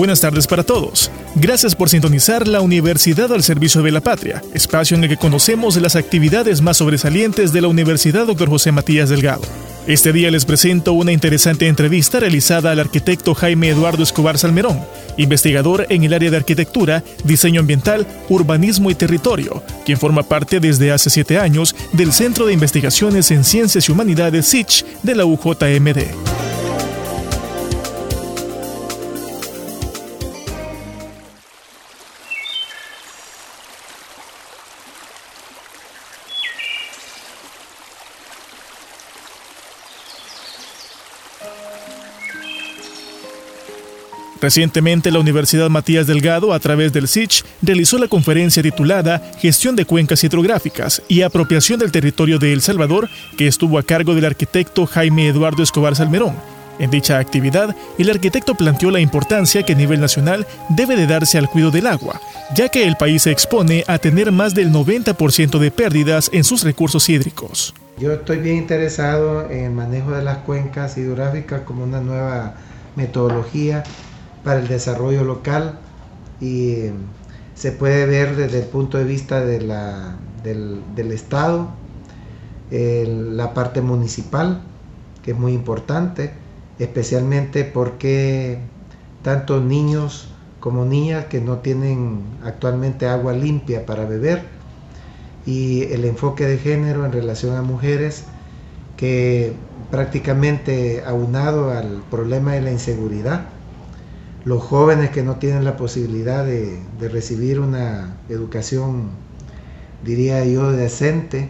Buenas tardes para todos. Gracias por sintonizar la Universidad al Servicio de la Patria, espacio en el que conocemos las actividades más sobresalientes de la Universidad Dr. José Matías Delgado. Este día les presento una interesante entrevista realizada al arquitecto Jaime Eduardo Escobar Salmerón, investigador en el área de arquitectura, diseño ambiental, urbanismo y territorio, quien forma parte desde hace siete años del Centro de Investigaciones en Ciencias y Humanidades SICH de la UJMD. Recientemente, la Universidad Matías Delgado, a través del SICH, realizó la conferencia titulada Gestión de Cuencas Hidrográficas y Apropiación del Territorio de El Salvador, que estuvo a cargo del arquitecto Jaime Eduardo Escobar Salmerón. En dicha actividad, el arquitecto planteó la importancia que a nivel nacional debe de darse al cuidado del agua, ya que el país se expone a tener más del 90% de pérdidas en sus recursos hídricos. Yo estoy bien interesado en el manejo de las cuencas hidrográficas como una nueva metodología para el desarrollo local y eh, se puede ver desde el punto de vista de la, del, Estado, la parte municipal, que es muy importante, especialmente porque tanto niños como niñas que no tienen actualmente agua limpia para beber y el enfoque de género en relación a mujeres que prácticamente aunado al problema de la inseguridad, los jóvenes que no tienen la posibilidad de, recibir una educación, diría yo, decente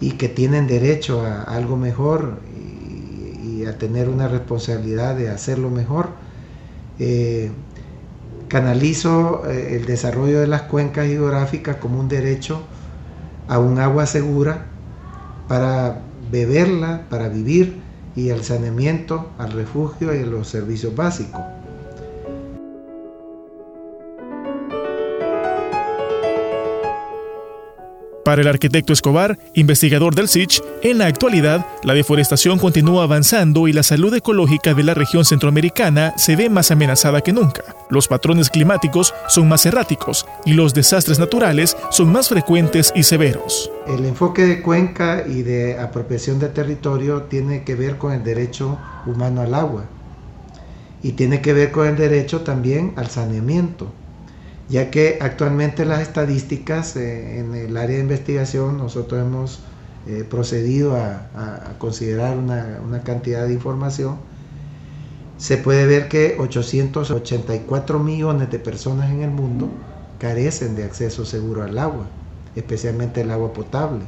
y que tienen derecho a, algo mejor y, a tener una responsabilidad de hacerlo mejor. Eh, canalizo eh, el desarrollo de las cuencas hidrográficas como un derecho a un agua segura para beberla, para vivir y al saneamiento, al refugio y a los servicios básicos. Para el arquitecto Escobar, investigador del SICH, en la actualidad la deforestación continúa avanzando y la salud ecológica de la región centroamericana se ve más amenazada que nunca. Los patrones climáticos son más erráticos y los desastres naturales son más frecuentes y severos. El enfoque de cuenca y de apropiación de territorio tiene que ver con el derecho humano al agua y tiene que ver con el derecho también al saneamiento ya que actualmente las estadísticas eh, en el área de investigación nosotros hemos eh, procedido a, considerar una, cantidad de información, se puede ver que 884 millones de personas en el mundo carecen de acceso seguro al agua, especialmente el agua potable.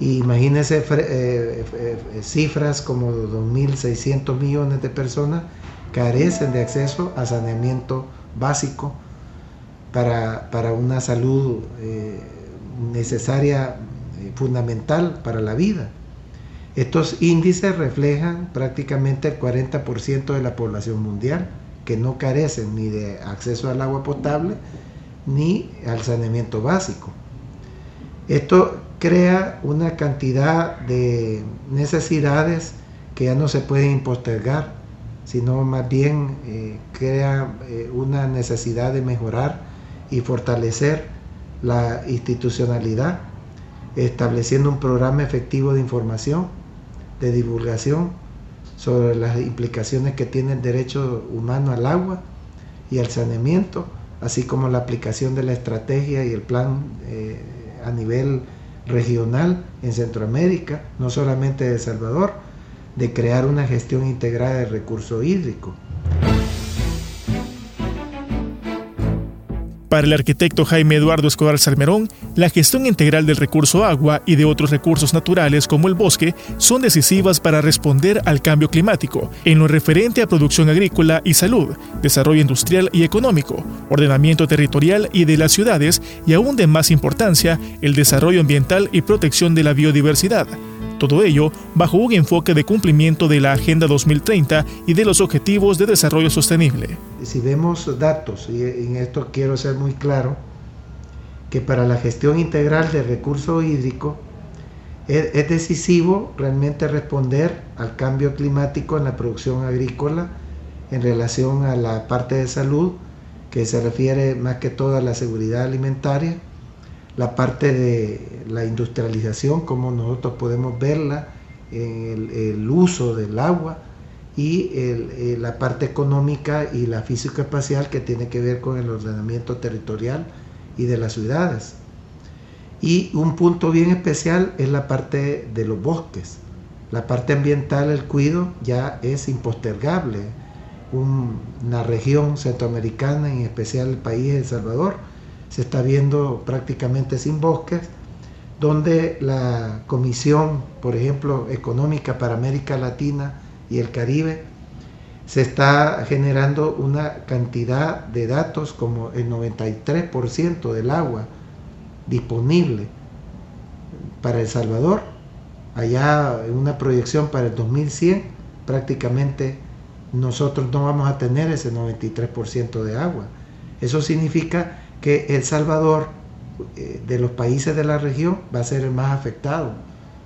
imagínense eh, cifras como 2.600 millones de personas carecen de acceso a saneamiento básico para, una salud eh, necesaria, eh, fundamental para la vida. Estos índices reflejan prácticamente el 40% de la población mundial que no carecen ni de acceso al agua potable ni al saneamiento básico. Esto crea una cantidad de necesidades que ya no se pueden postergar, sino más bien eh, crea una necesidad de mejorar y fortalecer la institucionalidad, estableciendo un programa efectivo de información, de divulgación sobre las implicaciones que tiene el derecho humano al agua y al saneamiento, así como la aplicación de la estrategia y el plan eh, a nivel regional en Centroamérica, no solamente de El Salvador, de crear una gestión integrada de recurso hídrico. Para el arquitecto Jaime Eduardo Escobar Salmerón, la gestión integral del recurso agua y de otros recursos naturales como el bosque son decisivas para responder al cambio climático en lo referente a producción agrícola y salud, desarrollo industrial y económico, ordenamiento territorial y de las ciudades y aún de más importancia, el desarrollo ambiental y protección de la biodiversidad. Todo ello bajo un enfoque de cumplimiento de la Agenda 2030 y de los Objetivos de Desarrollo Sostenible. Si vemos datos, y en esto quiero ser muy claro, que para la gestión integral del recurso hídrico es, decisivo realmente responder al cambio climático en la producción agrícola en relación a la parte de salud, que se refiere más que todo a la seguridad alimentaria, la parte de la industrialización, como nosotros podemos verla, el, uso del agua y el, la parte económica y la físico-espacial que tiene que ver con el ordenamiento territorial y de las ciudades. Y un punto bien especial es la parte de los bosques. La parte ambiental, el cuido, ya es impostergable. una región centroamericana, en especial el país de El Salvador, se está viendo prácticamente sin bosques, donde la Comisión, por ejemplo, Económica para América Latina y el Caribe, se está generando una cantidad de datos como el 93% del agua disponible para El Salvador, allá en una proyección para el 2100, prácticamente nosotros no vamos a tener ese 93% de agua. Eso significa que El Salvador, eh, de los países de la región, va a ser el más afectado,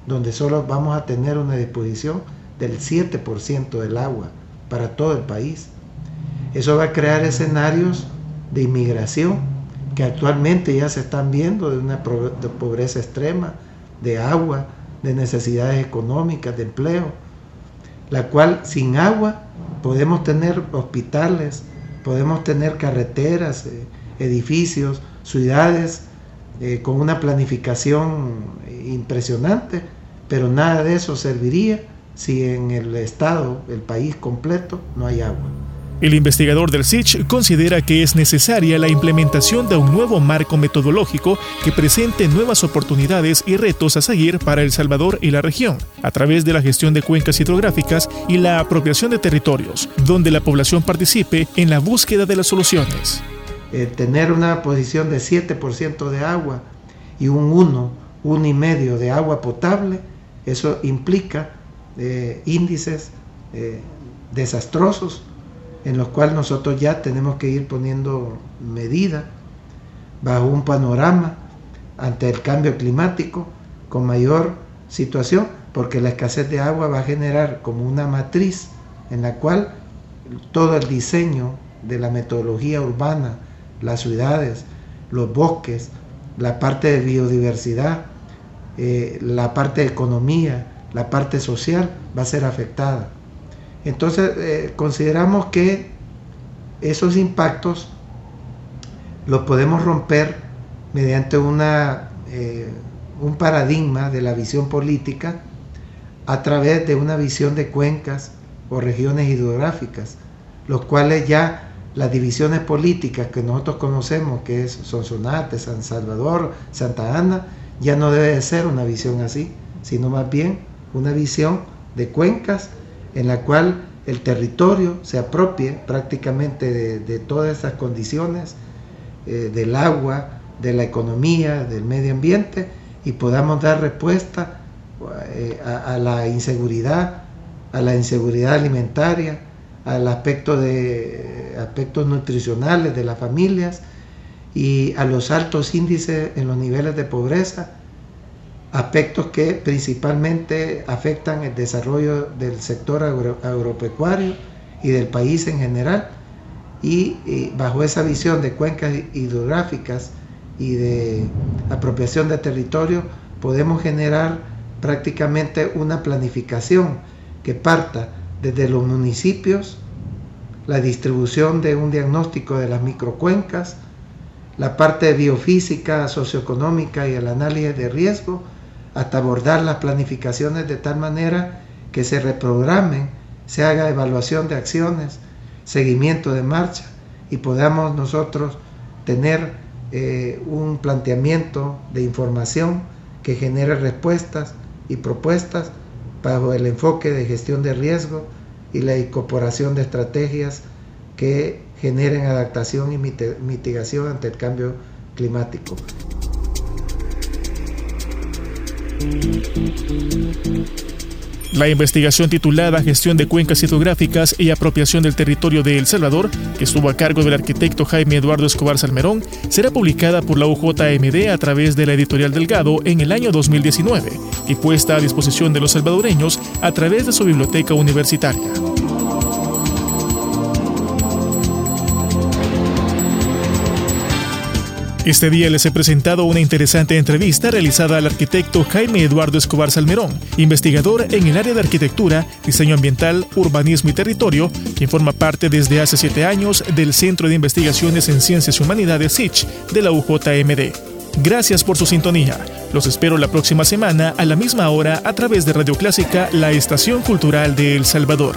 donde solo vamos a tener una disposición del 7% del agua para todo el país. Eso va a crear escenarios de inmigración que actualmente ya se están viendo de una pobreza extrema, de agua, de necesidades económicas, de empleo, la cual sin agua podemos tener hospitales, podemos tener carreteras, eh, edificios, ciudades eh, con una planificación impresionante, pero nada de eso serviría si en el estado, el país completo, no hay agua. El investigador del SICH considera que es necesaria la implementación de un nuevo marco metodológico que presente nuevas oportunidades y retos a seguir para El Salvador y la región, a través de la gestión de cuencas hidrográficas y la apropiación de territorios, donde la población participe en la búsqueda de las soluciones. Eh, tener una posición de 7% de agua y un 1, 1,5 de agua potable, eso implica eh, índices eh, desastrosos en los cuales nosotros ya tenemos que ir poniendo medida bajo un panorama ante el cambio climático con mayor situación, porque la escasez de agua va a generar como una matriz en la cual todo el diseño de la metodología urbana, las ciudades, los bosques, la parte de biodiversidad, eh, la parte de economía, la parte social va a ser afectada. Entonces eh, consideramos que esos impactos los podemos romper mediante una, eh, un paradigma de la visión política a través de una visión de cuencas o regiones hidrográficas, los cuales ya las divisiones políticas que nosotros conocemos, que es Sonsonate, San Salvador, Santa Ana, ya no debe ser una visión así, sino más bien una visión de cuencas en la cual el territorio se apropie prácticamente de, todas esas condiciones eh, del agua, de la economía, del medio ambiente y podamos dar respuesta eh, a la inseguridad, a la inseguridad alimentaria, al aspecto de aspectos nutricionales de las familias y a los altos índices en los niveles de pobreza, aspectos que principalmente afectan el desarrollo del sector agropecuario y del país en general. Y, bajo esa visión de cuencas hidrográficas y de apropiación de territorio, podemos generar prácticamente una planificación que parta desde los municipios, la distribución de un diagnóstico de las microcuencas, la parte biofísica, socioeconómica y el análisis de riesgo, hasta abordar las planificaciones de tal manera que se reprogramen, se haga evaluación de acciones, seguimiento de marcha y podamos nosotros tener eh, un planteamiento de información que genere respuestas y propuestas bajo el enfoque de gestión de riesgo y la incorporación de estrategias que generen adaptación y mitigación ante el cambio climático. La investigación titulada Gestión de cuencas hidrográficas y apropiación del territorio de El Salvador, que estuvo a cargo del arquitecto Jaime Eduardo Escobar Salmerón, será publicada por la UJMD a través de la editorial Delgado en el año 2019 y puesta a disposición de los salvadoreños a través de su biblioteca universitaria. Este día les he presentado una interesante entrevista realizada al arquitecto Jaime Eduardo Escobar Salmerón, investigador en el área de arquitectura, diseño ambiental, urbanismo y territorio, quien forma parte desde hace siete años del Centro de Investigaciones en Ciencias y Humanidades SICH de la UJMD. Gracias por su sintonía. Los espero la próxima semana a la misma hora a través de Radio Clásica, la estación cultural de El Salvador.